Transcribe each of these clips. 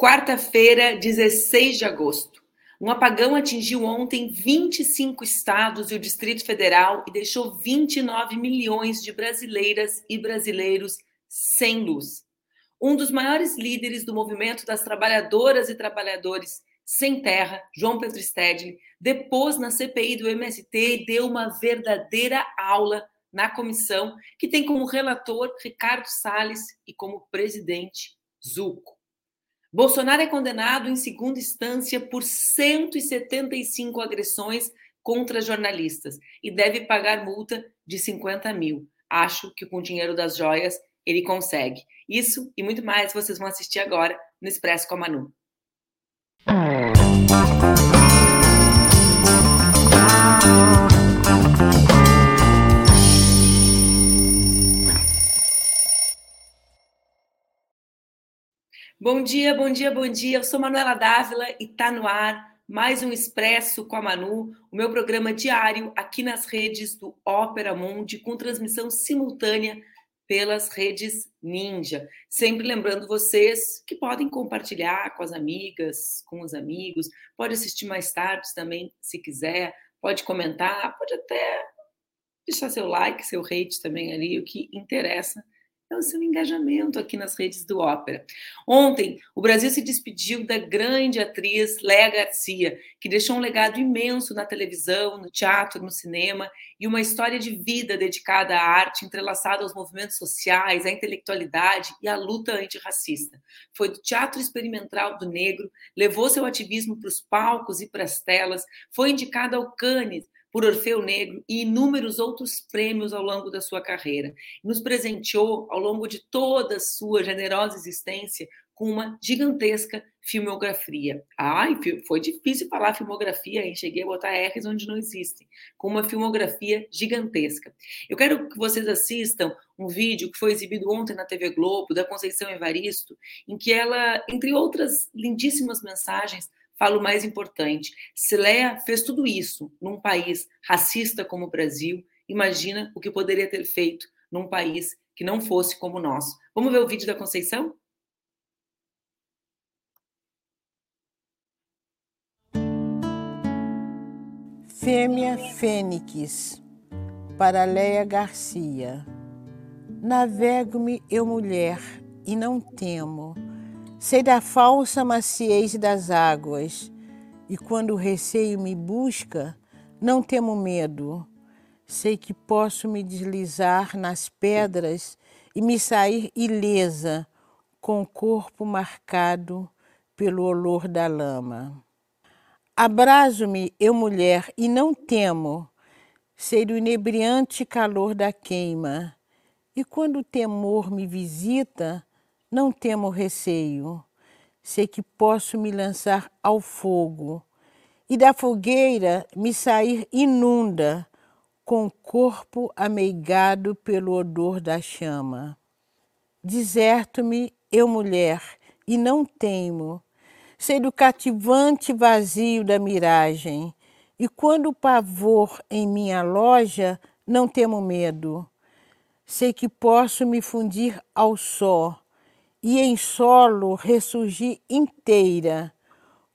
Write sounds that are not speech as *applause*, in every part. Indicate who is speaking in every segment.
Speaker 1: Quarta-feira, 16 de agosto. Um apagão atingiu ontem 25 estados e o Distrito Federal e deixou 29 milhões de brasileiras e brasileiros sem luz. Um dos maiores líderes do movimento das trabalhadoras e trabalhadores sem terra, João Pedro Stedley, depôs na CPI do MST deu uma verdadeira aula na comissão, que tem como relator Ricardo Salles e como presidente Zuco. Bolsonaro é condenado em segunda instância por 175 agressões contra jornalistas e deve pagar multa de 50 mil. Acho que com o dinheiro das joias ele consegue. Isso e muito mais vocês vão assistir agora no Expresso com a Manu. Bom dia, bom dia, bom dia. Eu sou Manuela Dávila e está no ar mais um Expresso com a Manu, o meu programa diário aqui nas redes do Ópera Mundi, com transmissão simultânea pelas redes Ninja. Sempre lembrando vocês que podem compartilhar com as amigas, com os amigos, pode assistir mais tarde também, se quiser, pode comentar, pode até deixar seu like, seu hate também ali, o que interessa é o seu engajamento aqui nas redes do Ópera. Ontem, o Brasil se despediu da grande atriz Léa Garcia, que deixou um legado imenso na televisão, no teatro, no cinema e uma história de vida dedicada à arte, entrelaçada aos movimentos sociais, à intelectualidade e à luta antirracista. Foi do teatro experimental do negro, levou seu ativismo para os palcos e para as telas, foi indicada ao Cannes por Orfeu Negro e inúmeros outros prêmios ao longo da sua carreira. Nos presenteou, ao longo de toda a sua generosa existência, com uma gigantesca filmografia. Ai, foi difícil falar filmografia, hein? Cheguei a botar R's onde não existem. Com uma filmografia gigantesca. Eu quero que vocês assistam um vídeo que foi exibido ontem na TV Globo, da Conceição Evaristo, em que ela, entre outras lindíssimas mensagens, falo o mais importante. Se Leia fez tudo isso num país racista como o Brasil, imagina o que poderia ter feito num país que não fosse como o nosso. Vamos ver o vídeo da Conceição?
Speaker 2: Fêmea Fênix, para Leia Garcia. Navego-me eu mulher e não temo Sei da falsa maciez das águas, e quando o receio me busca, não temo medo. Sei que posso me deslizar nas pedras e me sair ilesa, com o corpo marcado pelo olor da lama. Abraso-me, eu mulher, e não temo, sei do inebriante calor da queima, e quando o temor me visita, não temo receio, sei que posso me lançar ao fogo e da fogueira me sair inunda, com o corpo ameigado pelo odor da chama. Deserto-me, eu mulher, e não teimo, sei do cativante vazio da miragem, e quando o pavor em minha loja, não temo medo. Sei que posso me fundir ao sol e em solo ressurgi inteira,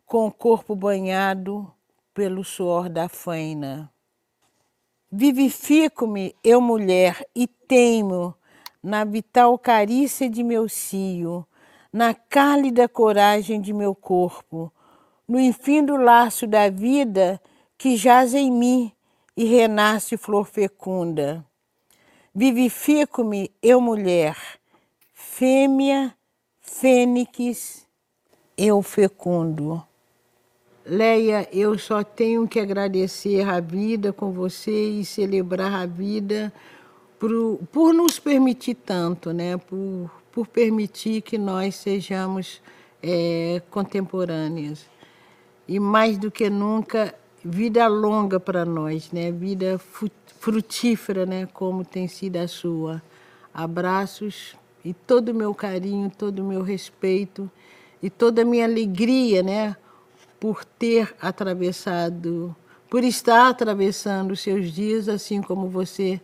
Speaker 2: com o corpo banhado pelo suor da faina. Vivifico-me, eu mulher, e teimo na vital carícia de meu cio, na cálida coragem de meu corpo, no infindo laço da vida que jaz em mim e renasce flor fecunda. Vivifico-me, eu mulher, fêmea, fênix, eu fecundo. Leia, eu só tenho que agradecer a vida com você e celebrar a vida por, por nos permitir tanto, né? por, por permitir que nós sejamos é, contemporâneas. E mais do que nunca, vida longa para nós, né? vida frutífera, né? como tem sido a sua. Abraços e todo o meu carinho, todo o meu respeito e toda a minha alegria, né, por ter atravessado, por estar atravessando os seus dias assim como você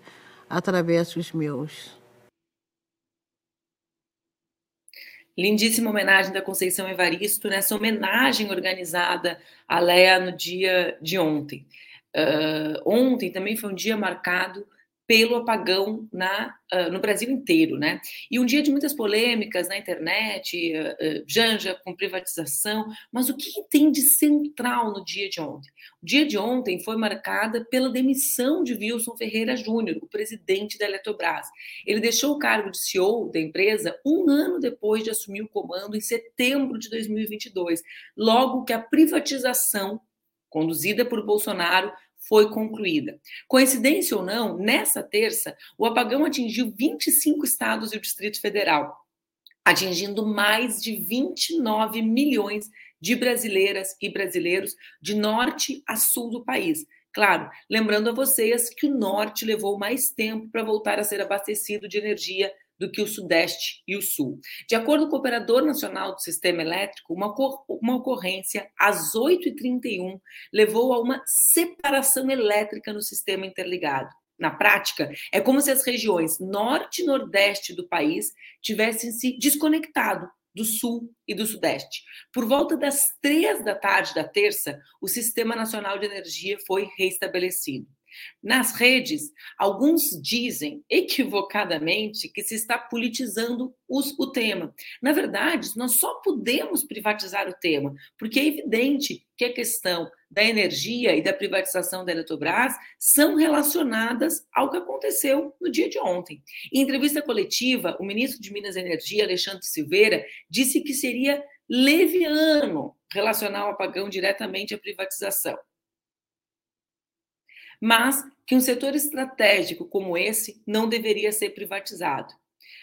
Speaker 2: atravessa os meus.
Speaker 1: Lindíssima homenagem da Conceição Evaristo, nessa homenagem organizada à Léa no dia de ontem. Uh, ontem também foi um dia marcado pelo apagão na, uh, no Brasil inteiro, né? E um dia de muitas polêmicas na internet, uh, uh, Janja com privatização, mas o que tem de central no dia de ontem? O dia de ontem foi marcada pela demissão de Wilson Ferreira Júnior, o presidente da Eletrobras. Ele deixou o cargo de CEO da empresa um ano depois de assumir o comando em setembro de 2022, logo que a privatização conduzida por Bolsonaro foi concluída. Coincidência ou não, nessa terça, o apagão atingiu 25 estados e o Distrito Federal, atingindo mais de 29 milhões de brasileiras e brasileiros de norte a sul do país. Claro, lembrando a vocês que o norte levou mais tempo para voltar a ser abastecido de energia do que o Sudeste e o Sul. De acordo com o Operador Nacional do Sistema Elétrico, uma, uma ocorrência às 8h31 levou a uma separação elétrica no sistema interligado. Na prática, é como se as regiões norte e nordeste do país tivessem se desconectado do sul e do sudeste. Por volta das três da tarde da terça, o Sistema Nacional de Energia foi reestabelecido. Nas redes, alguns dizem equivocadamente que se está politizando os, o tema. Na verdade, nós só podemos privatizar o tema, porque é evidente que a questão da energia e da privatização da Eletrobras são relacionadas ao que aconteceu no dia de ontem. Em entrevista coletiva, o ministro de Minas e Energia, Alexandre Silveira, disse que seria leviano relacionar o apagão diretamente à privatização mas que um setor estratégico como esse não deveria ser privatizado.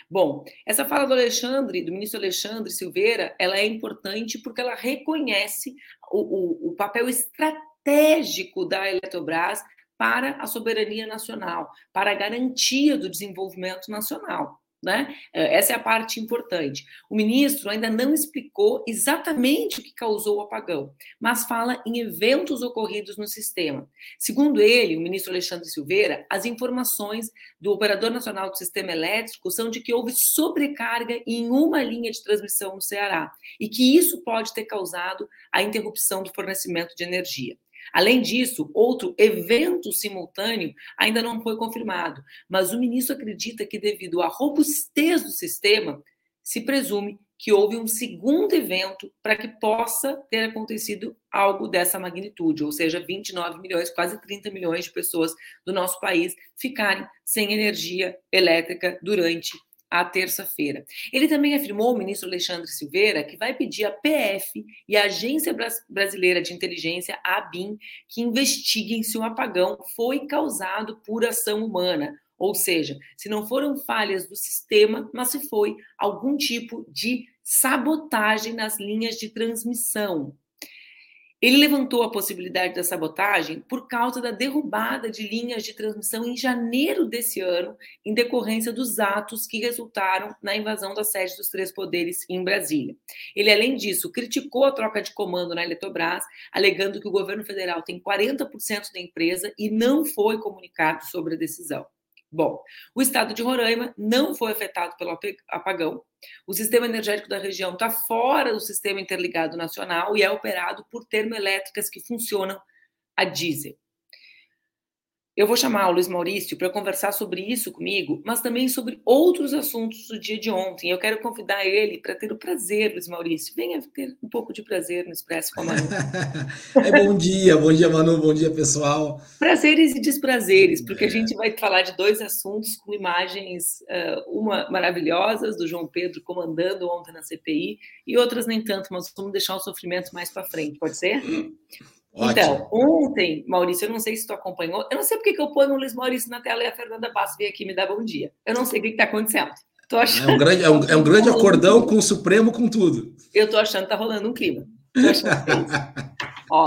Speaker 1: Bom, essa fala do Alexandre, do ministro Alexandre Silveira, ela é importante porque ela reconhece o, o, o papel estratégico da Eletrobras para a soberania nacional, para a garantia do desenvolvimento nacional. Né? É, essa é a parte importante. O ministro ainda não explicou exatamente o que causou o apagão, mas fala em eventos ocorridos no sistema. Segundo ele, o ministro Alexandre Silveira, as informações do Operador Nacional do Sistema Elétrico são de que houve sobrecarga em uma linha de transmissão no Ceará e que isso pode ter causado a interrupção do fornecimento de energia. Além disso, outro evento simultâneo ainda não foi confirmado, mas o ministro acredita que, devido à robustez do sistema, se presume que houve um segundo evento para que possa ter acontecido algo dessa magnitude, ou seja, 29 milhões, quase 30 milhões de pessoas do nosso país ficarem sem energia elétrica durante à terça-feira. Ele também afirmou, o ministro Alexandre Silveira, que vai pedir à PF e à Agência Brasileira de Inteligência, a ABIN, que investiguem se o apagão foi causado por ação humana, ou seja, se não foram falhas do sistema, mas se foi algum tipo de sabotagem nas linhas de transmissão. Ele levantou a possibilidade da sabotagem por causa da derrubada de linhas de transmissão em janeiro desse ano, em decorrência dos atos que resultaram na invasão da sede dos três poderes em Brasília. Ele, além disso, criticou a troca de comando na Eletrobras, alegando que o governo federal tem 40% da empresa e não foi comunicado sobre a decisão. Bom, o estado de Roraima não foi afetado pelo apagão. O sistema energético da região está fora do sistema interligado nacional e é operado por termoelétricas que funcionam a diesel. Eu vou chamar o Luiz Maurício para conversar sobre isso comigo, mas também sobre outros assuntos do dia de ontem. Eu quero convidar ele para ter o prazer, Luiz Maurício. Venha ter um pouco de prazer no Expresso com a Manu. *laughs*
Speaker 3: é bom dia, bom dia, Manu, bom dia, pessoal.
Speaker 1: Prazeres e desprazeres, porque a gente vai falar de dois assuntos com imagens, uh, uma maravilhosas, do João Pedro comandando ontem na CPI, e outras nem tanto, mas vamos deixar o sofrimento mais para frente, pode ser? Então, ontem, Maurício, eu não sei se tu acompanhou, eu não sei porque que eu ponho o Luiz Maurício na tela e a Fernanda Bastos veio aqui me dar bom dia. Eu não sei o que está acontecendo.
Speaker 3: Tô achando... É um grande, é um, é um grande acordão com o Supremo, com tudo.
Speaker 1: Eu tô achando que tá rolando um clima. É *laughs* Ó,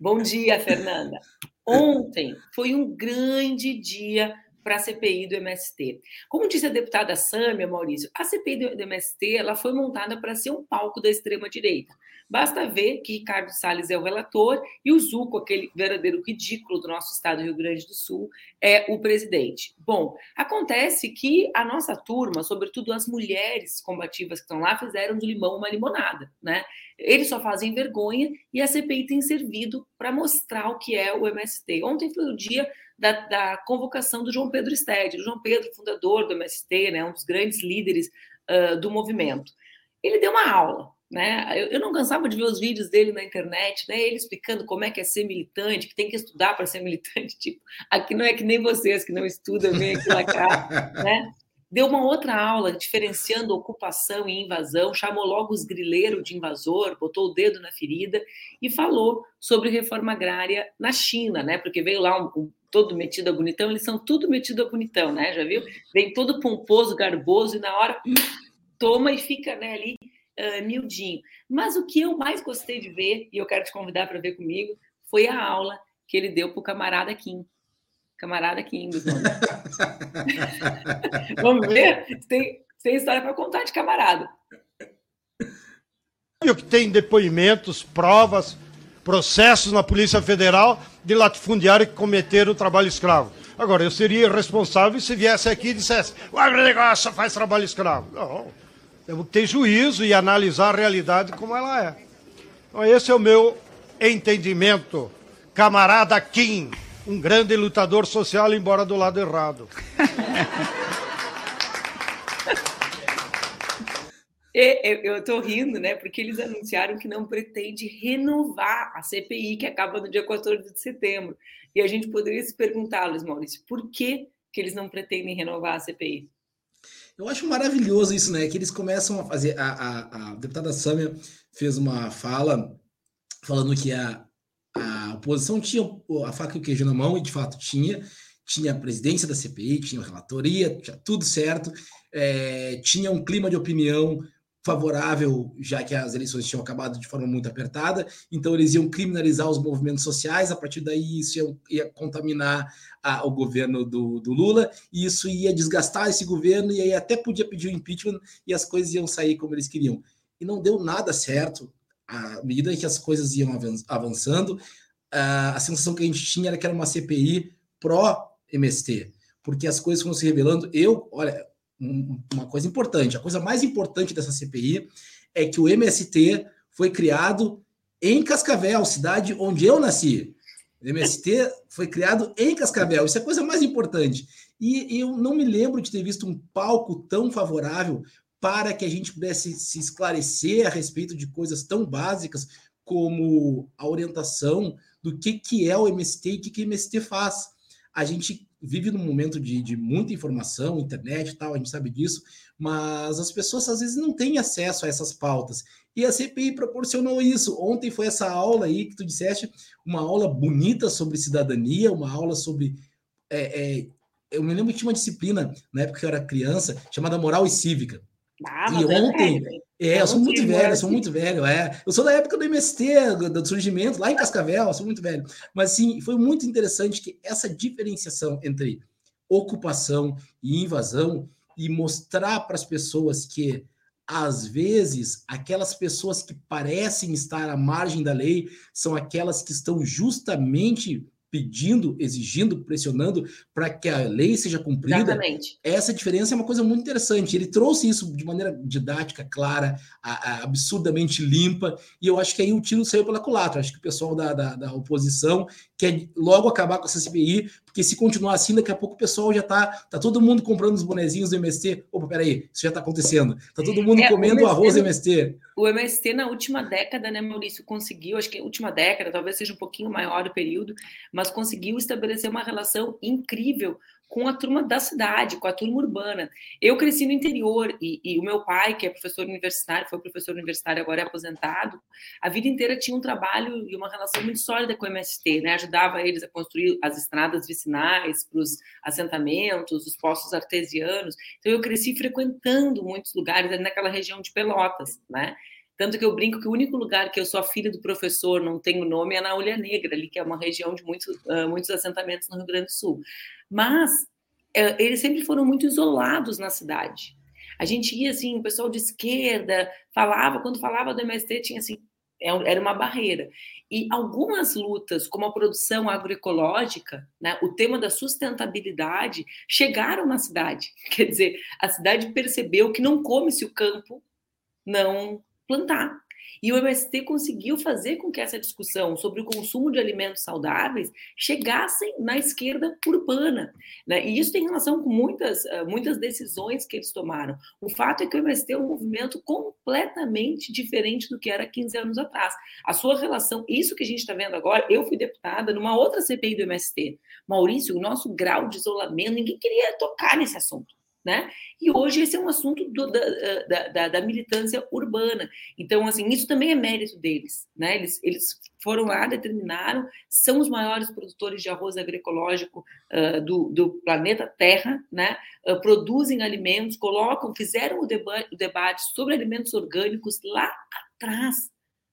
Speaker 1: bom dia, Fernanda. Ontem foi um grande dia para a CPI do MST. Como disse a deputada Sâmia, Maurício, a CPI do MST ela foi montada para ser um palco da extrema-direita. Basta ver que Ricardo Salles é o relator e o Zuco, aquele verdadeiro ridículo do nosso estado do Rio Grande do Sul, é o presidente. Bom, acontece que a nossa turma, sobretudo as mulheres combativas que estão lá, fizeram do limão uma limonada, né? Eles só fazem vergonha e a CPI tem servido para mostrar o que é o MST. Ontem foi o dia da, da convocação do João Pedro Stede, João Pedro, fundador do MST, né, um dos grandes líderes uh, do movimento. Ele deu uma aula, né? Eu, eu, não cansava de ver os vídeos dele na internet, né? Ele explicando como é que é ser militante, que tem que estudar para ser militante. *laughs* Tipo, aqui não é que nem vocês que não estudam, vem aqui cá, né? Deu uma outra aula diferenciando ocupação e invasão, chamou logo os grileiros de invasor, botou o dedo na ferida e falou sobre reforma agrária na China, né? Porque veio lá um, um todo metido a bonitão, eles são tudo metido a bonitão, né? Já viu? Vem todo pomposo, garboso e na hora toma e fica né, ali uh, miudinho. Mas o que eu mais gostei de ver, e eu quero te convidar para ver comigo, foi a aula que ele deu para o camarada Kim. Camarada Kim, *laughs* Vamos ver? Tem, tem história para contar de camarada.
Speaker 4: O que tem depoimentos, provas, processos na Polícia Federal de latifundiários que cometeram o trabalho escravo. Agora, eu seria irresponsável se viesse aqui e dissesse o agronegócio faz trabalho escravo. Não. Temos que ter juízo e analisar a realidade como ela é. Então, esse é o meu entendimento. Camarada Kim, um grande lutador social, embora do lado errado. *laughs*
Speaker 1: Eu estou rindo, né? Porque eles anunciaram que não pretende renovar a CPI, que acaba no dia 14 de setembro. E a gente poderia se perguntar, Luiz Maurício, por que, que eles não pretendem renovar a CPI?
Speaker 3: Eu acho maravilhoso isso, né? Que eles começam a fazer. A, a, a deputada Sâmia fez uma fala falando que a, a oposição tinha a faca e o queijo na mão, e de fato tinha. Tinha a presidência da CPI, tinha a relatoria, tinha tudo certo, é, tinha um clima de opinião favorável, já que as eleições tinham acabado de forma muito apertada, então eles iam criminalizar os movimentos sociais, a partir daí isso ia, ia contaminar a, o governo do, do, Lula, e isso ia desgastar esse governo, e aí até podia pedir o impeachment, e as coisas iam sair como eles queriam. E não deu nada certo, à medida que as coisas iam avançando, a sensação que a gente tinha era que era uma CPI pró-MST, porque as coisas foram se revelando. Eu, olha, uma coisa importante. A coisa mais importante dessa CPI é que o MST foi criado em Cascavel, cidade onde eu nasci. O MST foi criado em Cascavel. Isso é a coisa mais importante. E eu não me lembro de ter visto um palco tão favorável para que a gente pudesse se esclarecer a respeito de coisas tão básicas como a orientação do que, que é o MST e o que, que o MST faz. A gente vive num momento de, de muita informação, internet e tal, a gente sabe disso, mas as pessoas às vezes não têm acesso a essas pautas. E a CPI proporcionou isso. Ontem foi essa aula aí que tu disseste, uma aula bonita sobre cidadania, uma aula sobre. É, é, eu me lembro que tinha uma disciplina, na época que eu era criança, chamada Moral e Cívica. Ah, e é ontem, é, eu sou muito velho, eu sou muito velho, é. Eu sou da época do MST, do surgimento, lá em Cascavel, eu sou muito velho. Mas, sim, foi muito interessante que essa diferenciação entre ocupação e invasão e mostrar para as pessoas que, às vezes, aquelas pessoas que parecem estar à margem da lei são aquelas que estão justamente pedindo, exigindo, pressionando para que a lei seja cumprida. Exatamente. Essa diferença é uma coisa muito interessante. Ele trouxe isso de maneira didática, clara, a, a, absurdamente limpa, e eu acho que aí o tiro saiu pela culatra. Acho que o pessoal da, da, da oposição quer logo acabar com essa CPI, porque se continuar assim, daqui a pouco o pessoal já tá, tá todo mundo comprando os bonezinhos do MST. Opa, peraí, isso já tá acontecendo. Tá todo mundo é, comendo MST, arroz do MST.
Speaker 1: O MST na última década, né, Maurício, conseguiu, acho que a última década, talvez seja um pouquinho maior o período, mas conseguiu estabelecer uma relação incrível com a turma da cidade, com a turma urbana. Eu cresci no interior e, e, o meu pai, que é professor universitário, foi professor universitário, agora é aposentado, a vida inteira tinha um trabalho e uma relação muito sólida com o MST, né? Ajudava eles a construir as estradas vicinais para os assentamentos, os postos artesianos. Então eu cresci frequentando muitos lugares naquela região de Pelotas, né? Tanto que eu brinco que o único lugar que eu sou a filha do professor, não tenho nome, é na Olha Negra, ali, que é uma região de muitos, uh, muitos assentamentos no Rio Grande do Sul. Mas é, eles sempre foram muito isolados na cidade. A gente ia assim, o pessoal de esquerda falava, quando falava do MST, tinha assim, é era uma barreira. E algumas lutas, como a produção agroecológica, né, o tema da sustentabilidade, chegaram na cidade. *laughs* Quer dizer, a cidade percebeu que não come se o campo não plantar. E o MST conseguiu fazer com que essa discussão sobre o consumo de alimentos saudáveis chegassem na esquerda urbana. Né? E isso tem relação com muitas, eh, muitas decisões que eles tomaram. O fato é que o MST é um movimento completamente diferente do que era 15 anos atrás. A sua relação, isso que a gente está vendo agora, eu fui deputada numa outra CPI do MST. Maurício, o nosso grau de isolamento, ninguém queria tocar nesse assunto. Né? E hoje esse é um assunto do, da, da, da, militância urbana. Então, assim, isso também é mérito deles, né? Eles, eles foram lá, determinaram, são os maiores produtores de arroz agroecológico uh, do, do, planeta Terra, né? Uh, produzem alimentos, colocam, fizeram o, deba o debate sobre alimentos orgânicos lá atrás,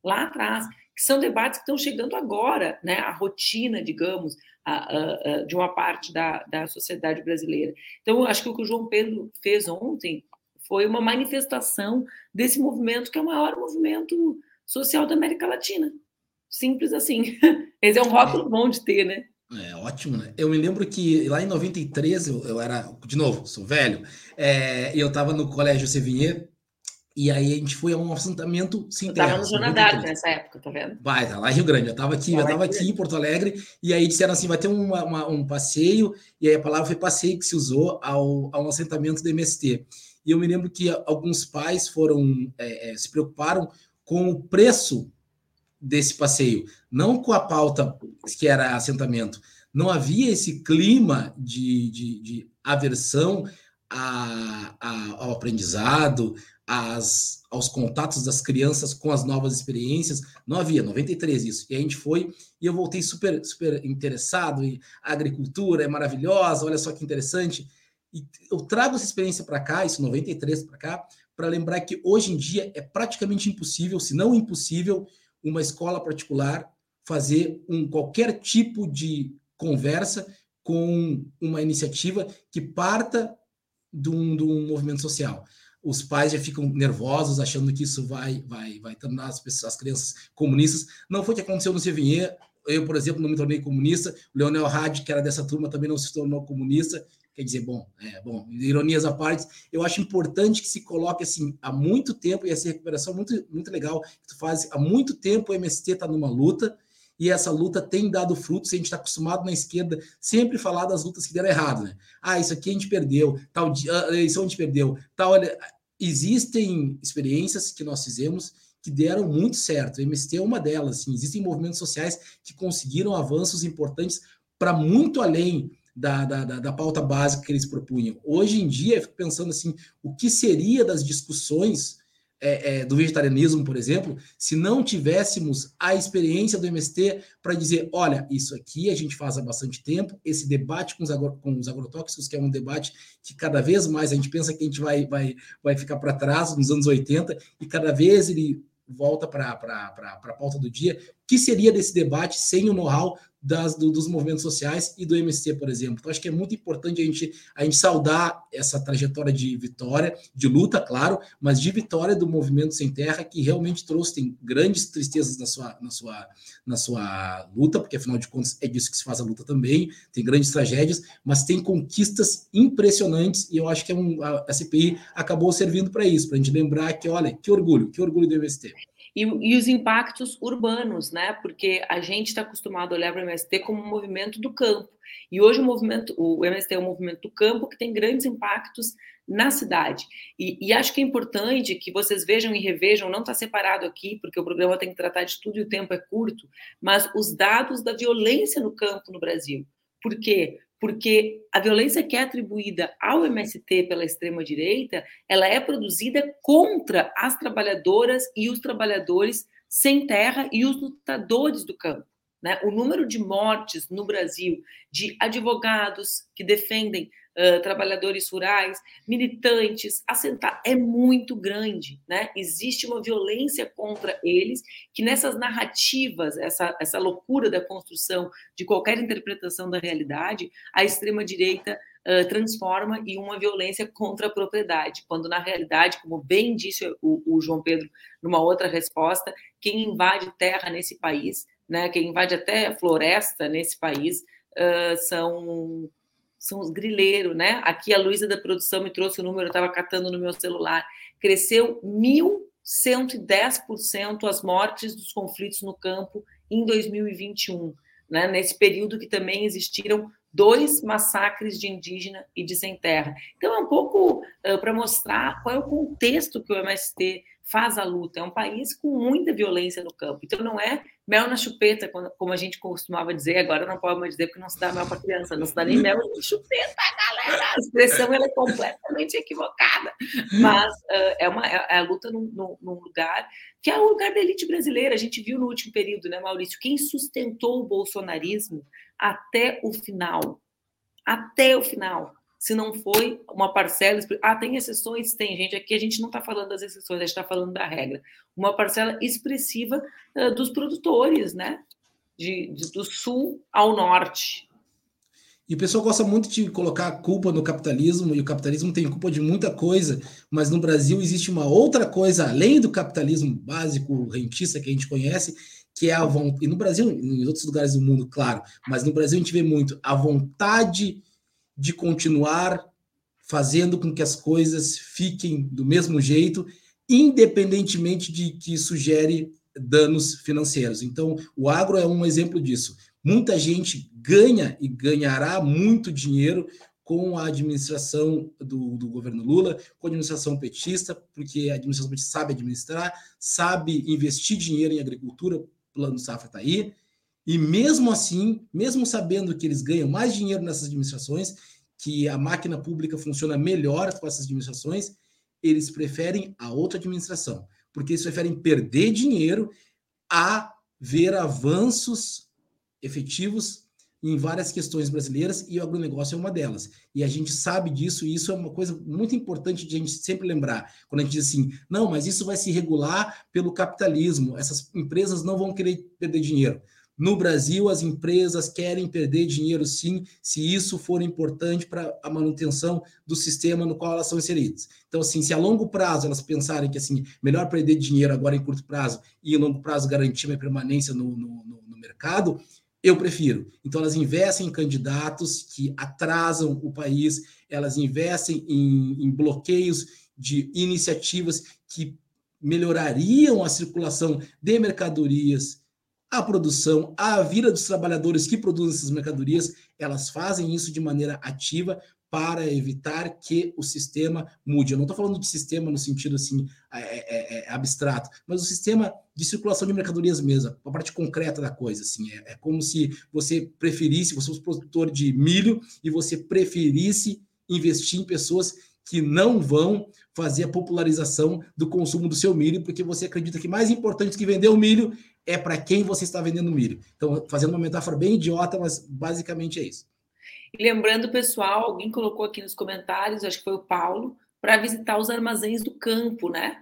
Speaker 1: lá atrás, que são debates que estão chegando agora, né? A rotina, digamos, de uma parte da, da sociedade brasileira. Então, acho que o que o João Pedro fez ontem foi uma manifestação desse movimento, que é o maior movimento social da América Latina. Simples assim. *laughs* Esse é um rótulo bom de ter, né?
Speaker 3: É ótimo, né? Eu me lembro que lá em 93, eu, eu era, de novo, sou velho, é, eu estava no Colégio Sevigné, e aí a gente foi a um assentamento sem eu terra.
Speaker 1: Estava no Jornal nessa época, tá vendo?
Speaker 3: Vai, tá lá em Rio Grande. Eu estava aqui, eu estava aqui em Porto Alegre, e aí disseram assim: vai ter uma, uma, um passeio, e aí a palavra foi passeio que se usou ao, ao assentamento do MST. E eu me lembro que alguns pais foram é, é, se preocuparam com o preço desse passeio, não com a pauta que era assentamento. Não havia esse clima de, de, de aversão a, a, ao aprendizado, aos contatos das crianças com as novas experiências. Não havia, 93 isso. E a gente foi e eu voltei super, super interessado. E a agricultura é maravilhosa, olha só que interessante. E eu trago essa experiência para cá, isso 93 para cá, para lembrar que hoje em dia é praticamente impossível, se não impossível, uma escola particular fazer um qualquer tipo de conversa com uma iniciativa que parta de um, de um movimento social os pais já ficam nervosos, achando que isso vai, vai, vai tornar as, pessoas, as crianças comunistas. Não foi o que aconteceu no Sevigné. Eu, por exemplo, não me tornei comunista. O Leonel Hadi, que era dessa turma, também não se tornou comunista. Quer dizer, bom, é, bom, ironias à parte, eu acho importante que se coloque assim há muito tempo, e essa recuperação é muito, muito legal que tu faz. Há muito tempo o MST está numa luta, e essa luta tem dado frutos. A gente está acostumado na esquerda sempre falar das lutas que deram errado, né? Ah, isso aqui a gente perdeu, tal ah, isso a gente perdeu, tal. Existem experiências que nós fizemos que deram muito certo. O MST é uma delas. Assim, existem movimentos sociais que conseguiram avanços importantes para muito além da, da, da, da, pauta básica que eles propunham. Hoje em dia, eu fico pensando assim, o que seria das discussões é, é, do vegetarianismo, por exemplo, se não tivéssemos a experiência do MST para dizer, olha, isso aqui a gente faz há bastante tempo, esse debate com os, agro, com os agrotóxicos, que é um debate que cada vez mais a gente pensa que a gente vai, vai, vai ficar para trás nos anos 80, e cada vez ele volta para a pauta do dia. Que seria desse debate sem o know-how do, dos movimentos sociais e do MST, por exemplo. Então, acho que é muito importante a gente, a gente saudar essa trajetória de vitória, de luta, claro, mas de vitória do movimento sem terra, que realmente trouxe tem grandes tristezas na sua, na sua, na sua luta, porque afinal de contas é disso que se faz a luta também, tem grandes tragédias, mas tem conquistas impressionantes, e eu acho que é um, a, a CPI acabou servindo para isso, para a gente lembrar que, olha, que orgulho, que orgulho do MST.
Speaker 1: E, e, os impactos urbanos, né? Porque a gente está acostumado a olhar para o MST como um movimento do campo. E hoje o movimento, o MST é um movimento do campo que tem grandes impactos na cidade. E, e acho que é importante que vocês vejam e revejam, não está separado aqui, porque o programa tem que tratar de tudo e o tempo é curto, mas os dados da violência no campo no Brasil. Por quê? Porque a violência que é atribuída ao MST pela extrema-direita, ela é produzida contra as trabalhadoras e os trabalhadores sem terra e os lutadores do campo. Né? O número de mortes no Brasil de advogados que defendem trabalhadores rurais, militantes, assentar, é muito grande. Né? Existe uma violência contra eles que nessas narrativas, essa, essa loucura da construção de qualquer interpretação da realidade, a extrema-direita uh, transforma em uma violência contra a propriedade, quando na realidade, como bem disse o, o João Pedro numa outra resposta, quem invade terra nesse país, né, quem invade até floresta nesse país, uh, são são os grileiros, né? Aqui a Luísa da produção me trouxe o número, eu estava catando no meu celular. Cresceu 1.110% as mortes dos conflitos no campo em 2021, né? Nesse período que também existiram dois massacres de indígena e de sem terra. Então é um pouco uh, para mostrar qual é o contexto que o MST faz a luta. É um país com muita violência no campo. Então não é mel na chupeta, como a gente costumava dizer, agora não pode mais dizer porque não se dá mel para criança, não se dá nem mel na chupeta, galera. A expressão ela é completamente equivocada. Mas uh, é, uma, é, a luta num, num, num, lugar que é o lugar da elite brasileira. A gente viu no último período, né, Maurício? Quem sustentou o bolsonarismo até o final. Até o final se não foi uma parcela. Ah, tem exceções? Tem, gente. Aqui a gente não está falando das exceções, a gente está falando da regra. Uma parcela expressiva uh, dos produtores, né? De, de, do sul ao norte.
Speaker 3: E o pessoal gosta muito de colocar a culpa no capitalismo, e o capitalismo tem culpa de muita coisa, mas no Brasil existe uma outra coisa, além do capitalismo básico, rentista que a gente conhece, que é a vontade. E no Brasil, em outros lugares do mundo, claro, mas no Brasil a gente vê muito a vontade de continuar fazendo com que as coisas fiquem do mesmo jeito, independentemente de que isso gere danos financeiros. Então, o agro é um exemplo disso. Muita gente ganha e ganhará muito dinheiro com a administração do, do, governo Lula, com a administração petista, porque a administração petista sabe administrar, sabe investir dinheiro em agricultura, o plano safra está aí, e mesmo assim, mesmo sabendo que eles ganham mais dinheiro nessas administrações, que a máquina pública funciona melhor com essas administrações, eles preferem a outra administração, porque eles preferem perder dinheiro a ver avanços efetivos em várias questões brasileiras e o agronegócio é uma delas. E a gente sabe disso, e isso é uma coisa muito importante de a gente sempre lembrar. Quando a gente diz assim, não, mas isso vai se regular pelo capitalismo, essas empresas não vão querer perder dinheiro. No Brasil, as empresas querem perder dinheiro, sim, se isso for importante para a manutenção do sistema no qual elas são inseridas. Então, assim, se a longo prazo elas pensarem que assim melhor perder dinheiro agora em curto prazo e em longo prazo garantir minha permanência no, no, no mercado, eu prefiro. Então, elas investem em candidatos que atrasam o país, elas investem em, em bloqueios de iniciativas que melhorariam a circulação de mercadorias a produção, a vida dos trabalhadores que produzem essas mercadorias, elas fazem isso de maneira ativa para evitar que o sistema mude. Eu não estou falando de sistema no sentido assim é, é, é, abstrato, mas o sistema de circulação de mercadorias mesmo, a parte concreta da coisa. Assim, é, é como se você preferisse, você fosse produtor de milho e você preferisse investir em pessoas que não vão fazer a popularização do consumo do seu milho, porque você acredita que mais importante que vender o milho é para quem você está vendendo milho. Então, fazendo uma metáfora bem idiota, mas basicamente é isso.
Speaker 1: Lembrando, pessoal, alguém colocou aqui nos comentários, acho que foi o Paulo, para visitar os armazéns do campo, né?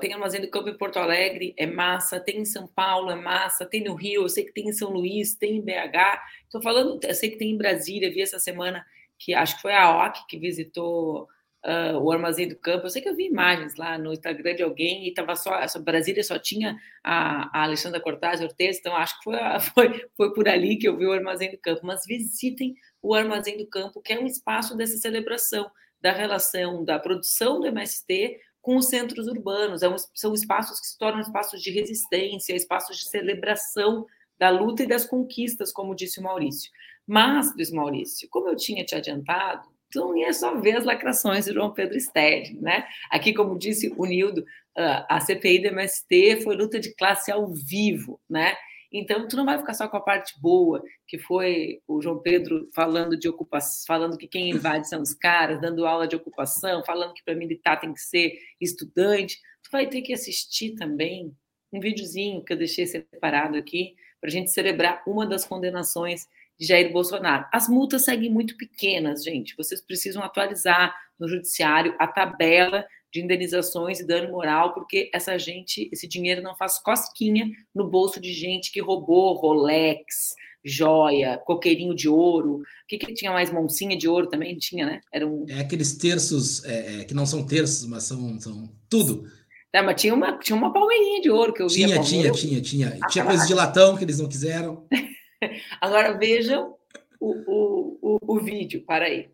Speaker 1: Tem armazém do campo em Porto Alegre, é massa, tem em São Paulo, é massa, tem no Rio, eu sei que tem em São Luís, tem em BH. Estou falando, eu sei que tem em Brasília, vi essa semana que acho que foi a OC que visitou uh, o Armazém do Campo. Eu sei que eu vi imagens lá no Instagram de alguém e estava só, essa Brasília só tinha a, a Alexandra Cortaz Ortez, então acho que foi, *laughs* foi, foi por ali que eu vi o Armazém do Campo. Mas visitem o Armazém do Campo, que é um espaço dessa celebração da relação da produção do MST com os centros urbanos. É um, são espaços que se tornam espaços de resistência, espaços de celebração da luta e das conquistas, como disse o Maurício. Mas, diz Maurício, como eu tinha te adiantado, então, não ia só ver as lacrações de João Pedro Stede, né? Aqui, como disse o Nildo, a CPI do MST foi luta de classe ao vivo, né? Então, tu não vai ficar só com a parte boa, que foi o João Pedro falando de ocupação, falando que quem invade são os caras, dando aula de ocupação, falando que para militar tem que ser estudante. Tu vai ter que assistir também um videozinho que eu deixei separado aqui, para a gente celebrar uma das condenações de Jair Bolsonaro. As multas seguem muito pequenas, gente. Vocês precisam atualizar no judiciário a tabela de indenizações e dano moral, porque essa gente, esse dinheiro não faz cosquinha no bolso de gente que roubou Rolex, joia, coqueirinho de ouro. O que, que tinha mais? Moncinha de ouro também tinha, né?
Speaker 3: Era um... É aqueles terços é, é, que não são terços, mas são, são tudo.
Speaker 1: É, mas tinha uma, tinha uma palmeirinha de ouro que eu
Speaker 3: tinha, via. Tinha, tinha, tinha, tinha. Tinha coisa de latão que eles não quiseram. *laughs*
Speaker 1: Agora vejam o, o, o, o vídeo, para aí.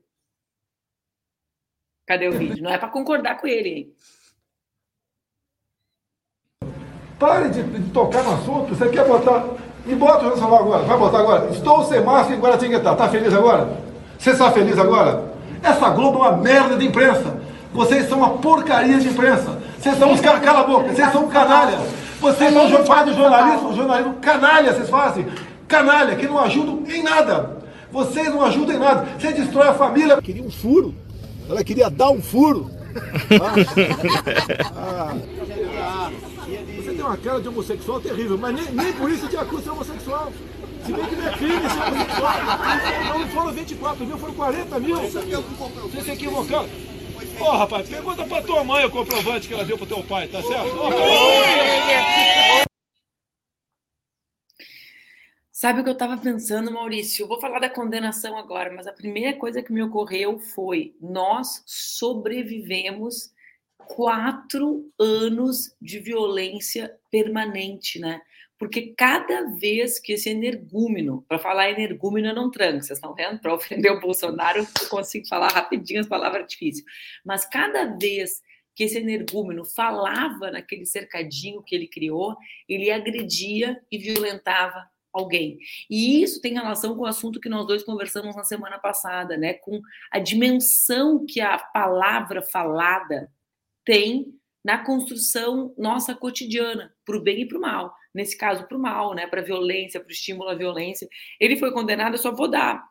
Speaker 1: Cadê o vídeo? Não é para concordar com ele, hein?
Speaker 5: Pare de, de, tocar no assunto. Você quer botar. Me bota o celular agora. Vai botar agora. Estou sem máscara em Guaratinguetá. Tá feliz agora? Você está feliz agora? Essa Globo é uma merda de imprensa. Vocês são uma porcaria de imprensa. Vocês são uns caras. Cala a boca. Vocês são canalha. Vocês são fazem jornalismo, jornalismo canalha, vocês fazem. Canalha, que não ajudam em nada. Vocês não ajudam em nada. Você destrói a família. Queria um furo. Ela queria dar um furo. Ah. *laughs* Ah. Você tem uma cara de homossexual terrível, mas nem, nem por isso te acusa de homossexual. Se bem que não é crime ser homossexual. Não foram 24 mil, foram 40 mil. Você se equivocou. Ô, oh, rapaz, pergunta pra tua mãe o comprovante que ela deu pro teu pai, tá certo? Oh,
Speaker 1: Sabe o que eu estava pensando, Maurício? Eu vou falar da condenação agora, mas a primeira coisa que me ocorreu foi: nós sobrevivemos quatro anos de violência permanente, né? Porque cada vez que esse energúmeno, para falar energúmeno eu não tranco, vocês estão vendo? Para ofender o Bolsonaro, eu consigo falar rapidinho as palavras difíceis. Mas cada vez que esse energúmeno falava naquele cercadinho que ele criou, ele agredia e violentava alguém. E isso tem relação com o assunto que nós dois conversamos na semana passada, né? Com a dimensão que a palavra falada tem na construção nossa cotidiana, para o bem e para o mal. Nesse caso, para o mal, né? Para a violência, para o estímulo à violência. Ele foi condenado, eu só vou dar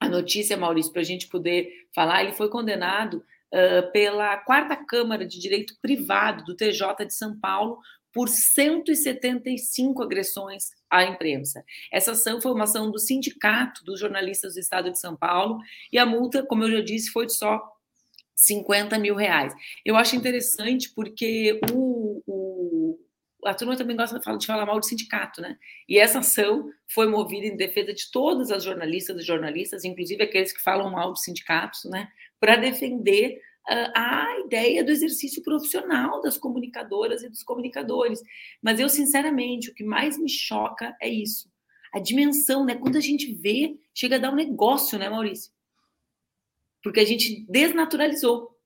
Speaker 1: a notícia, Maurício, para a gente poder falar. Ele foi condenado uh, pela quarta Câmara de Direito Privado do TJ de São Paulo por 175 agressões à imprensa. Essa ação foi uma ação do Sindicato dos Jornalistas do Estado de São Paulo e a multa, como eu já disse, foi de só 50 mil reais. Eu acho interessante porque o, o, a turma também gosta de falar, de falar mal do sindicato, né? E essa ação foi movida em defesa de todas as jornalistas e jornalistas, inclusive aqueles que falam mal dos sindicatos, né? Para defender a ideia do exercício profissional das comunicadoras e dos comunicadores. Mas eu, sinceramente, o que mais me choca é isso. A dimensão, né? Quando a gente vê, chega a dar um negócio, né, Maurício? Porque a gente desnaturalizou.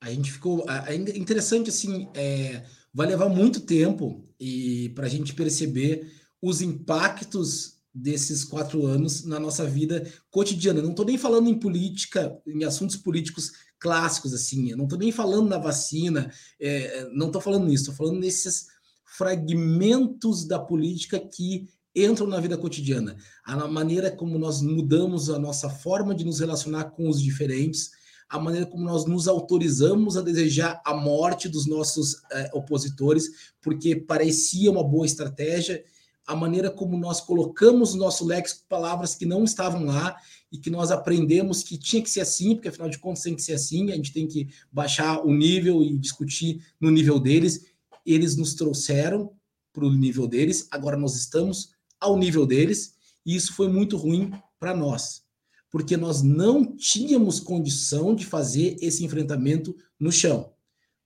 Speaker 3: A gente ficou. É interessante, assim, é, vai levar muito tempo e para a gente perceber os impactos desses quatro anos na nossa vida cotidiana. não estou nem falando em política, em assuntos políticos clássicos, assim. Eu não estou nem falando na vacina, é, não estou falando nisso. Estou falando nesses fragmentos da política que entram na vida cotidiana. A maneira como nós mudamos a nossa forma de nos relacionar com os diferentes, a maneira como nós nos autorizamos a desejar a morte dos nossos é, opositores, porque parecia uma boa estratégia a maneira como nós colocamos no nosso léxico palavras que não estavam lá e que nós aprendemos que tinha que ser assim, porque afinal de contas tem que ser assim, a gente tem que baixar o nível e discutir no nível deles. Eles nos trouxeram para o nível deles, agora nós estamos ao nível deles, e isso foi muito ruim para nós, porque nós não tínhamos condição de fazer esse enfrentamento no chão.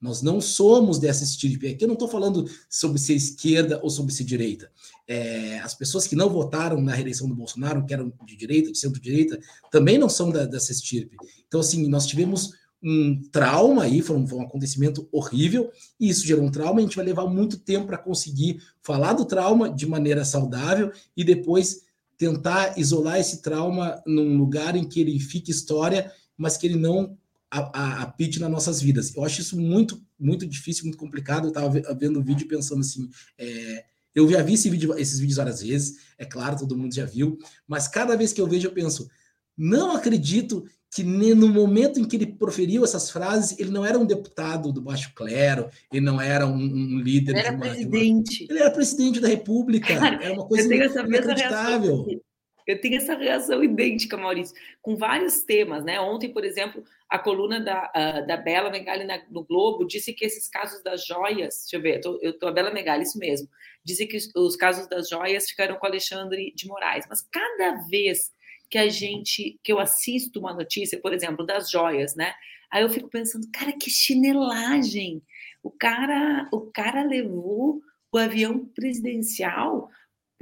Speaker 3: Nós não somos dessa estirpe. Aqui eu não estou falando sobre ser esquerda ou sobre ser direita. É, as pessoas que não votaram na reeleição do Bolsonaro, que eram de direita, de centro-direita, também não são da, dessa estirpe. Então, assim, nós tivemos um trauma aí, foi um, foi um, acontecimento horrível, e isso gerou um trauma. A gente vai levar muito tempo para conseguir falar do trauma de maneira saudável e depois tentar isolar esse trauma num lugar em que ele fique história, mas que ele não apite nas nossas vidas. Eu acho isso muito, muito difícil, muito complicado. Eu estava vendo o vídeo pensando assim. É, eu já vi esse vídeo, esses vídeos várias vezes, é claro, todo mundo já viu, mas cada vez que eu vejo, eu penso, não acredito que no momento em que ele proferiu essas frases, ele não era um deputado do baixo clero, ele não era um, um líder.
Speaker 1: Ele era uma, presidente.
Speaker 3: Uma... Ele era presidente da República. Cara, era uma coisa inacreditável.
Speaker 1: Eu tenho essa reação idêntica, Maurício, com vários temas, né? Ontem, por exemplo, a coluna da, uh, da Bela Megali na, no Globo disse que esses casos das joias, deixa eu ver, eu tô, eu tô a Bela Megali, isso mesmo, disse que os, os casos das joias ficaram com Alexandre de Moraes, mas cada vez que a gente, que eu assisto uma notícia, por exemplo, das joias, né? Aí eu fico pensando, cara, que chinelagem! O cara, o cara levou o avião presidencial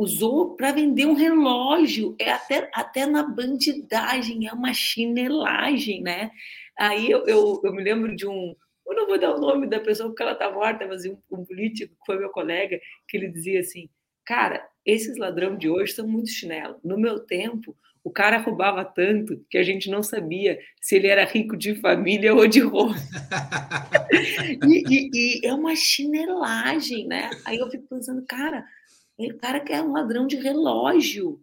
Speaker 1: usou para vender um relógio, é até, até na bandidagem, é uma chinelagem, né? Aí eu, eu, eu me lembro de um, eu não vou dar o nome da pessoa porque ela está morta, mas um, um, político que foi meu colega, que ele dizia assim, cara, esses ladrões de hoje são muito chinelo. No meu tempo, o cara roubava tanto que a gente não sabia se ele era rico de família ou de roupa. *laughs* e, e, e é uma chinelagem, né? Aí eu fico pensando, cara, o cara que é um ladrão de relógio.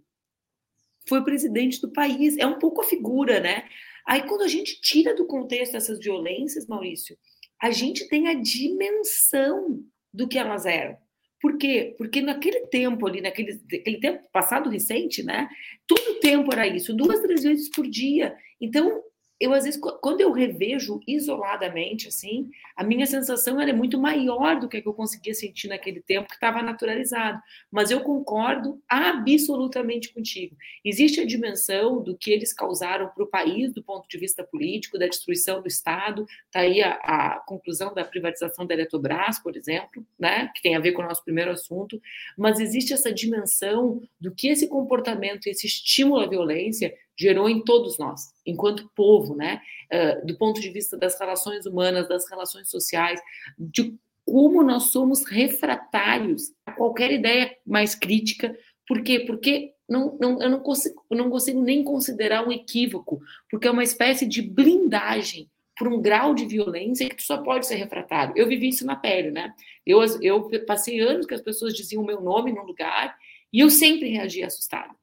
Speaker 1: Foi presidente do país. É um pouco a figura, né? Aí, quando a gente tira do contexto essas violências, Maurício, a gente tem a dimensão do que elas eram. Por quê? Porque naquele tempo ali, naquele, naquele tempo passado recente, né? Todo tempo era isso, duas, três vezes por dia. Então, eu às vezes quando eu revejo isoladamente assim, a minha sensação era muito maior do que eu conseguia sentir naquele tempo que estava naturalizado. Mas eu concordo absolutamente contigo. Existe a dimensão do que eles causaram para o país do ponto de vista político, da destruição do Estado. Está aí a, a, conclusão da privatização da Eletrobras, por exemplo, né, que tem a ver com o nosso primeiro assunto. Mas existe essa dimensão do que esse comportamento, esse estímulo à violência gerou em todos nós, enquanto povo, né? Uh, do ponto de vista das relações humanas, das relações sociais, de como nós somos refratários a qualquer ideia mais crítica. Por quê? Porque não, não, eu não consigo, não consigo nem considerar um equívoco, porque é uma espécie de blindagem por um grau de violência que só pode ser refratário. Eu vivi isso na pele, né? Eu, eu passei anos que as pessoas diziam o meu nome num lugar e eu sempre reagia assustado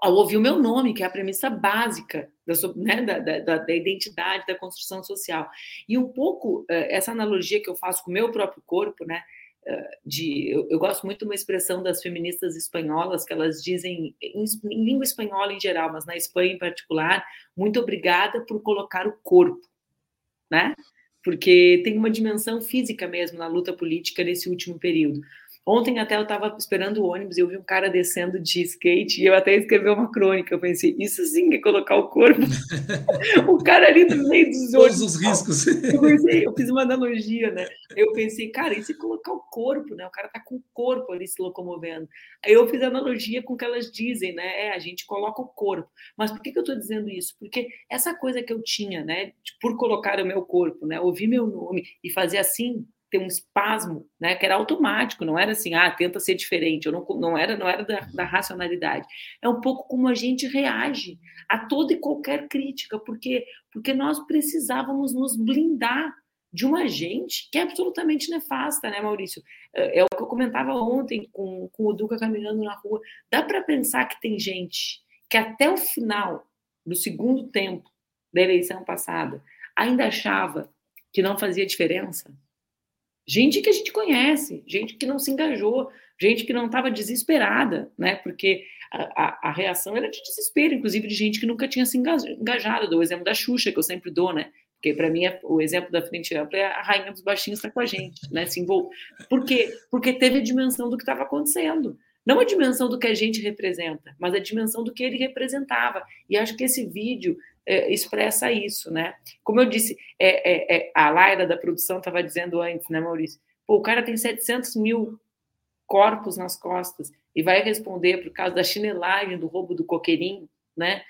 Speaker 1: ao ouvir o meu nome, que é a premissa básica da, né, da, da, da, identidade, da construção social. E um pouco eh, essa analogia que eu faço com o meu próprio corpo, né? Eh, de, eu, eu, gosto muito de uma expressão das feministas espanholas que elas dizem em, em língua espanhola em geral, mas na Espanha em particular, muito obrigada por colocar o corpo, né? Porque tem uma dimensão física mesmo na luta política nesse último período. Ontem até eu estava esperando o ônibus e eu vi um cara descendo de skate e eu até escrevi uma crônica. Eu pensei, isso sim é colocar o corpo. *laughs* o cara ali no meio dos
Speaker 3: Todos os riscos.
Speaker 1: Eu, pensei, eu fiz uma analogia, né? Eu pensei, cara, e se colocar o corpo, né? O cara tá com o corpo ali se locomovendo. Aí eu fiz analogia com o que elas dizem, né? É, a gente coloca o corpo. Mas por que, que eu estou dizendo isso? Porque essa coisa que eu tinha, né? Por colocar o meu corpo, né? Ouvir meu nome e fazer assim, ter um espasmo, né, que era automático, não era assim, ah, tenta ser diferente, eu não, não era, não era da, da, racionalidade. É um pouco como a gente reage a toda e qualquer crítica, porque porque nós precisávamos nos blindar de uma gente que é absolutamente nefasta, né, Maurício? É, é o que eu comentava ontem com, com o Duca caminhando na rua. Dá para pensar que tem gente que até o final do segundo tempo da eleição passada ainda achava que não fazia diferença? Gente que a gente conhece, gente que não se engajou, gente que não estava desesperada, né? Porque a, a, a, reação era de desespero, inclusive de gente que nunca tinha se engajado. Dou o exemplo da Xuxa, que eu sempre dou, né? Porque para mim é, o exemplo da frente ampla é a rainha dos baixinhos está com a gente, né? Se envol... Por quê? Porque teve a dimensão do que estava acontecendo. Não a dimensão do que a gente representa, mas a dimensão do que ele representava. E acho que esse vídeo é, expressa isso, né? Como eu disse, é, é, é a Laira da produção estava dizendo antes, né, Maurício? Pô, o cara tem 700 mil corpos nas costas e vai responder por causa da chinelagem, do roubo do coqueirinho, né?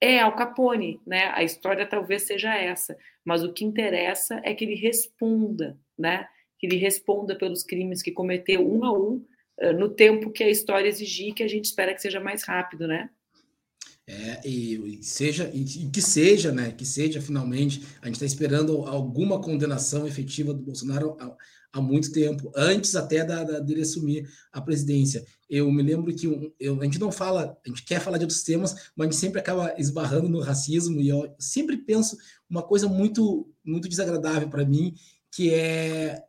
Speaker 1: É Al Capone, né? A história talvez seja essa, mas o que interessa é que ele responda, né? Que ele responda pelos crimes que cometeu um a um no tempo que a história exigir, que a gente espera que seja mais rápido, né?
Speaker 3: É, e, e, seja, e, que seja, né? Que seja finalmente. A gente está esperando alguma condenação efetiva do Bolsonaro há, há muito tempo, antes até da, da, dele assumir a presidência. Eu me lembro que um, eu, a gente não fala, a gente quer falar de outros temas, mas a gente sempre acaba esbarrando no racismo, e eu sempre penso uma coisa muito, muito desagradável para mim, que é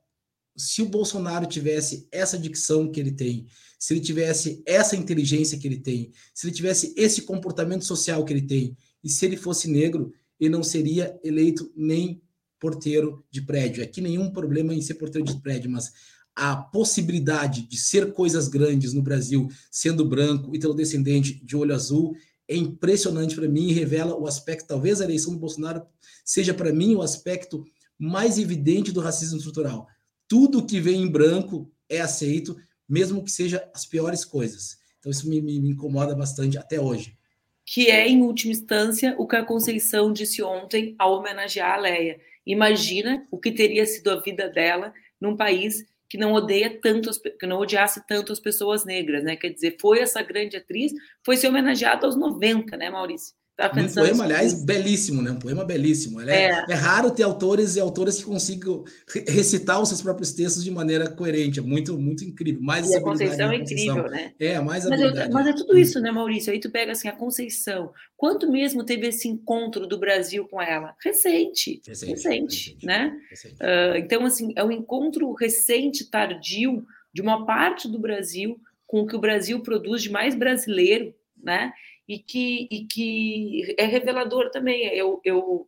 Speaker 3: se o Bolsonaro tivesse essa dicção que ele tem, se ele tivesse essa inteligência que ele tem, se ele tivesse esse comportamento social que ele tem, e se ele fosse negro, ele não seria eleito nem porteiro de prédio. Aqui nenhum problema em ser porteiro de prédio, mas a possibilidade de ser coisas grandes no Brasil, sendo branco e descendente de olho azul, é impressionante para mim e revela o aspecto, talvez a eleição do Bolsonaro seja para mim o aspecto mais evidente do racismo estrutural. Tudo que vem em branco é aceito, mesmo que seja as piores coisas. Então isso me, me, me incomoda bastante até hoje.
Speaker 1: Que é, em última instância, o que a Conceição disse ontem ao homenagear a Leia. Imagina o que teria sido a vida dela num país que não odeia tanto, que não odiasse tanto as pessoas negras, né? Quer dizer, foi essa grande atriz, foi ser homenageada aos 90, né, Maurício?
Speaker 3: Tá um poema, aliás, belíssimo, né? Um poema belíssimo. É, é. é, raro ter autores e autoras que consigam recitar os seus próprios textos de maneira coerente. É muito, muito incrível. Mais
Speaker 1: e a Conceição é incrível, né?
Speaker 3: É, mais
Speaker 1: mas, eu, mas é tudo isso, né, Maurício? Aí tu pega assim, a Conceição. Quanto mesmo teve esse encontro do Brasil com ela? Recente. Recente, recente, recente né? Recente. Uh, então, assim, é um encontro recente, tardio, de uma parte do Brasil com o que o Brasil produz de mais brasileiro, né? E que, e que é revelador também. Eu, eu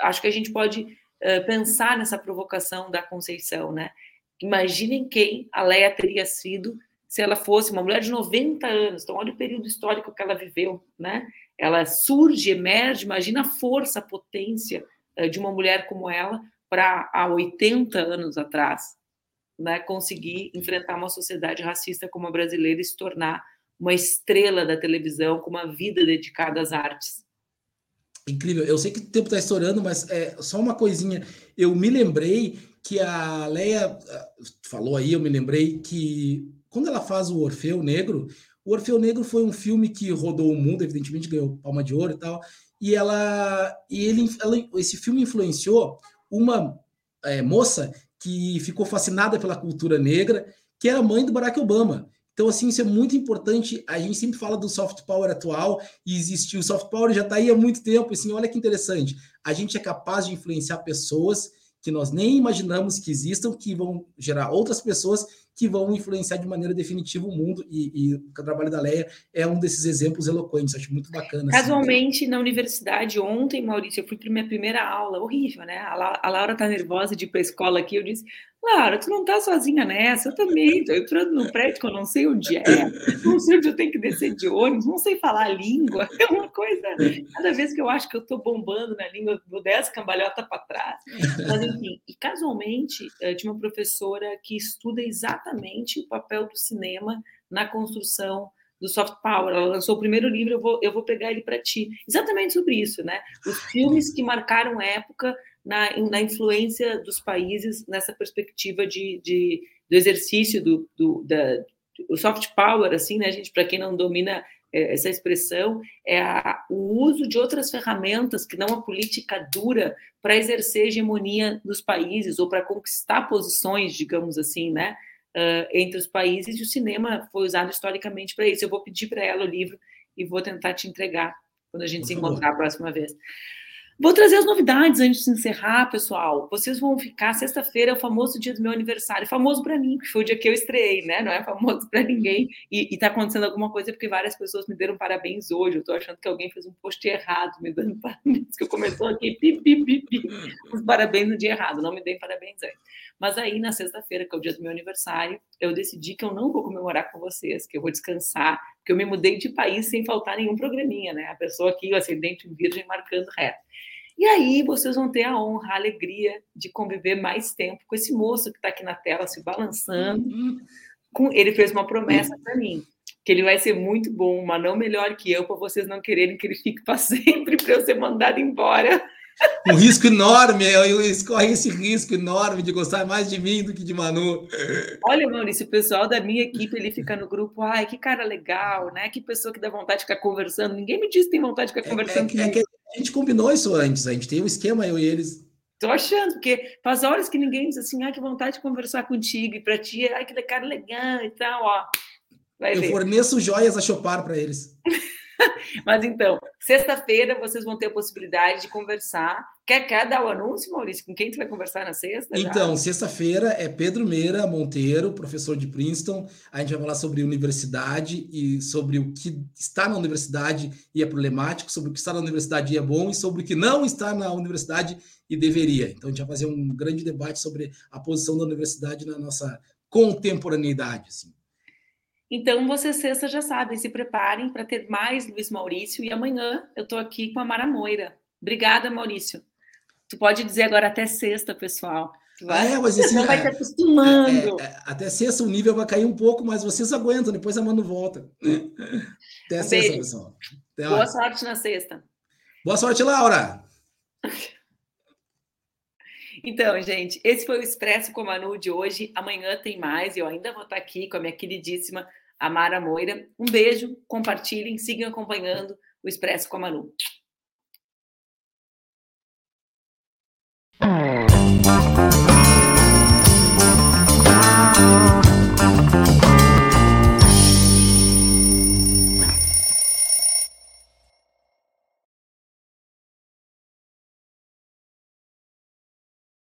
Speaker 1: acho que a gente pode uh, pensar nessa provocação da Conceição, né? Imaginem quem a Leia teria sido se ela fosse uma mulher de 90 anos. Então, olha o período histórico que ela viveu, né? Ela surge, emerge, imagina a força, a potência uh, de uma mulher como ela para há 80 anos atrás, né? Conseguir enfrentar uma sociedade racista como a brasileira e se tornar uma estrela da televisão com uma vida dedicada às artes.
Speaker 3: Incrível. Eu sei que o tempo está estourando, mas é só uma coisinha. Eu me lembrei que a Leia ah, falou aí, eu me lembrei que quando ela faz o Orfeu Negro, o Orfeu Negro foi um filme que rodou o mundo, evidentemente ganhou Palma de Ouro e tal. E ela e ele ela, esse filme influenciou uma é, moça que ficou fascinada pela cultura negra, que era mãe do Barack Obama. Então, assim, isso é muito importante. A gente sempre fala do soft power atual e existiu. O soft power já está aí há muito tempo. Assim, olha que interessante. A gente é capaz de influenciar pessoas que nós nem imaginamos que existam, que vão gerar outras pessoas que vão influenciar de maneira definitiva o mundo, e, e o trabalho da Leia é um desses exemplos eloquentes, acho muito bacana.
Speaker 1: Assim. Casualmente, assim. na universidade, ontem, Maurício, eu fui para minha primeira aula, horrível, né? A Laura tá nervosa de ir para a escola aqui, eu disse, Laura, tu não tá sozinha nessa, eu também, tô entrando no prédio que eu não sei onde é, não sei onde eu tenho que descer de ônibus, não sei falar a língua, *laughs* é uma coisa, cada vez que eu acho que eu tô bombando na língua, vou dessa cambalhota para trás. Mas, enfim, e casualmente, eh, tinha uma professora que estuda exatamente exatamente o papel do cinema na construção do soft power. Ela lançou o primeiro livro, eu vou, eu vou pegar ele para ti. Exatamente sobre isso, né? Os filmes que marcaram época na, na influência dos países nessa perspectiva de, de do exercício do, do da, o soft power, assim, né, gente? Para quem não domina é, essa expressão, é a, o uso de outras ferramentas que não a política dura para exercer hegemonia nos países ou para conquistar posições, digamos assim, né? Uh, entre os países, e o cinema foi usado historicamente para isso. Eu vou pedir para ela o livro e vou tentar te entregar quando a gente Por se favor. encontrar a próxima vez. Vou trazer as novidades antes de encerrar, pessoal. Vocês vão ficar sexta-feira, é o famoso dia do meu aniversário, famoso para mim, que foi o dia que eu estreiei, né? Não é famoso para ninguém. E, está acontecendo alguma coisa porque várias pessoas me deram parabéns hoje. Eu estou achando que alguém fez um post errado, me dando *laughs* parabéns, que eu começou aqui, pi, pi, pi, pi, os parabéns no dia errado. Não me deem parabéns antes. Mas aí, na sexta-feira, que é o dia do meu aniversário, eu decidi que eu não vou comemorar com vocês, que eu vou descansar, porque eu me mudei de país sem faltar nenhum programinha, né? A pessoa aqui, o ascendente virgem, marcando reto. E aí vocês vão ter a honra, a alegria de conviver mais tempo com esse moço que está aqui na tela se balançando. Com, ele fez uma promessa para mim, que ele vai ser muito bom, mas não melhor que eu, para vocês não quererem que ele fique para *laughs* sempre, para eu ser mandado embora
Speaker 3: um risco enorme, eu escorre esse risco enorme de gostar mais de mim do que de Manu.
Speaker 1: Olha, Maurício, o pessoal da minha equipe ele fica no grupo, ai, que cara legal, né? Que pessoa que dá vontade de ficar conversando. Ninguém me disse que tem vontade de ficar conversando.
Speaker 3: É, é, é que a gente combinou isso antes, a gente tem um esquema, eu e eles.
Speaker 1: Tô achando, porque faz horas que ninguém diz assim, ai, que vontade de conversar contigo, e para ti, ai, que cara legal e tal, ó.
Speaker 3: Vai eu ver. forneço joias a chopar para eles. *laughs* *laughs*
Speaker 1: Mas então, sexta-feira vocês vão ter a possibilidade de conversar. Quer, quer dar o anúncio, Maurício? Com quem tu vai conversar na sexta?
Speaker 3: Então, sexta-feira é Pedro Meira Monteiro, professor de Princeton. A gente vai falar sobre universidade e sobre o que está na universidade e é problemático, sobre o que está na universidade e é bom e sobre o que não está na universidade e deveria. Então, a gente vai fazer um grande debate sobre a posição da universidade na nossa contemporaneidade. Assim.
Speaker 1: Então, vocês sexta já sabem, se preparem para ter mais Luiz Maurício. E amanhã eu estou aqui com a Mara Moira. Obrigada, Maurício. Tu pode dizer agora até sexta, pessoal.
Speaker 3: Vai, é, mas assim, vai é, se acostumando. É, é, até sexta o nível vai cair um pouco, mas vocês aguentam, depois a Manu volta. Até
Speaker 1: um sexta, beijo. pessoal. Até Boa sorte na sexta.
Speaker 3: Boa sorte, Laura. *laughs*
Speaker 1: Então, gente, esse foi o Expresso com a Manu de hoje. Amanhã tem mais. Eu ainda vou estar aqui com a minha queridíssima Amara Moira. Um beijo, compartilhem, sigam acompanhando o Expresso com a Manu.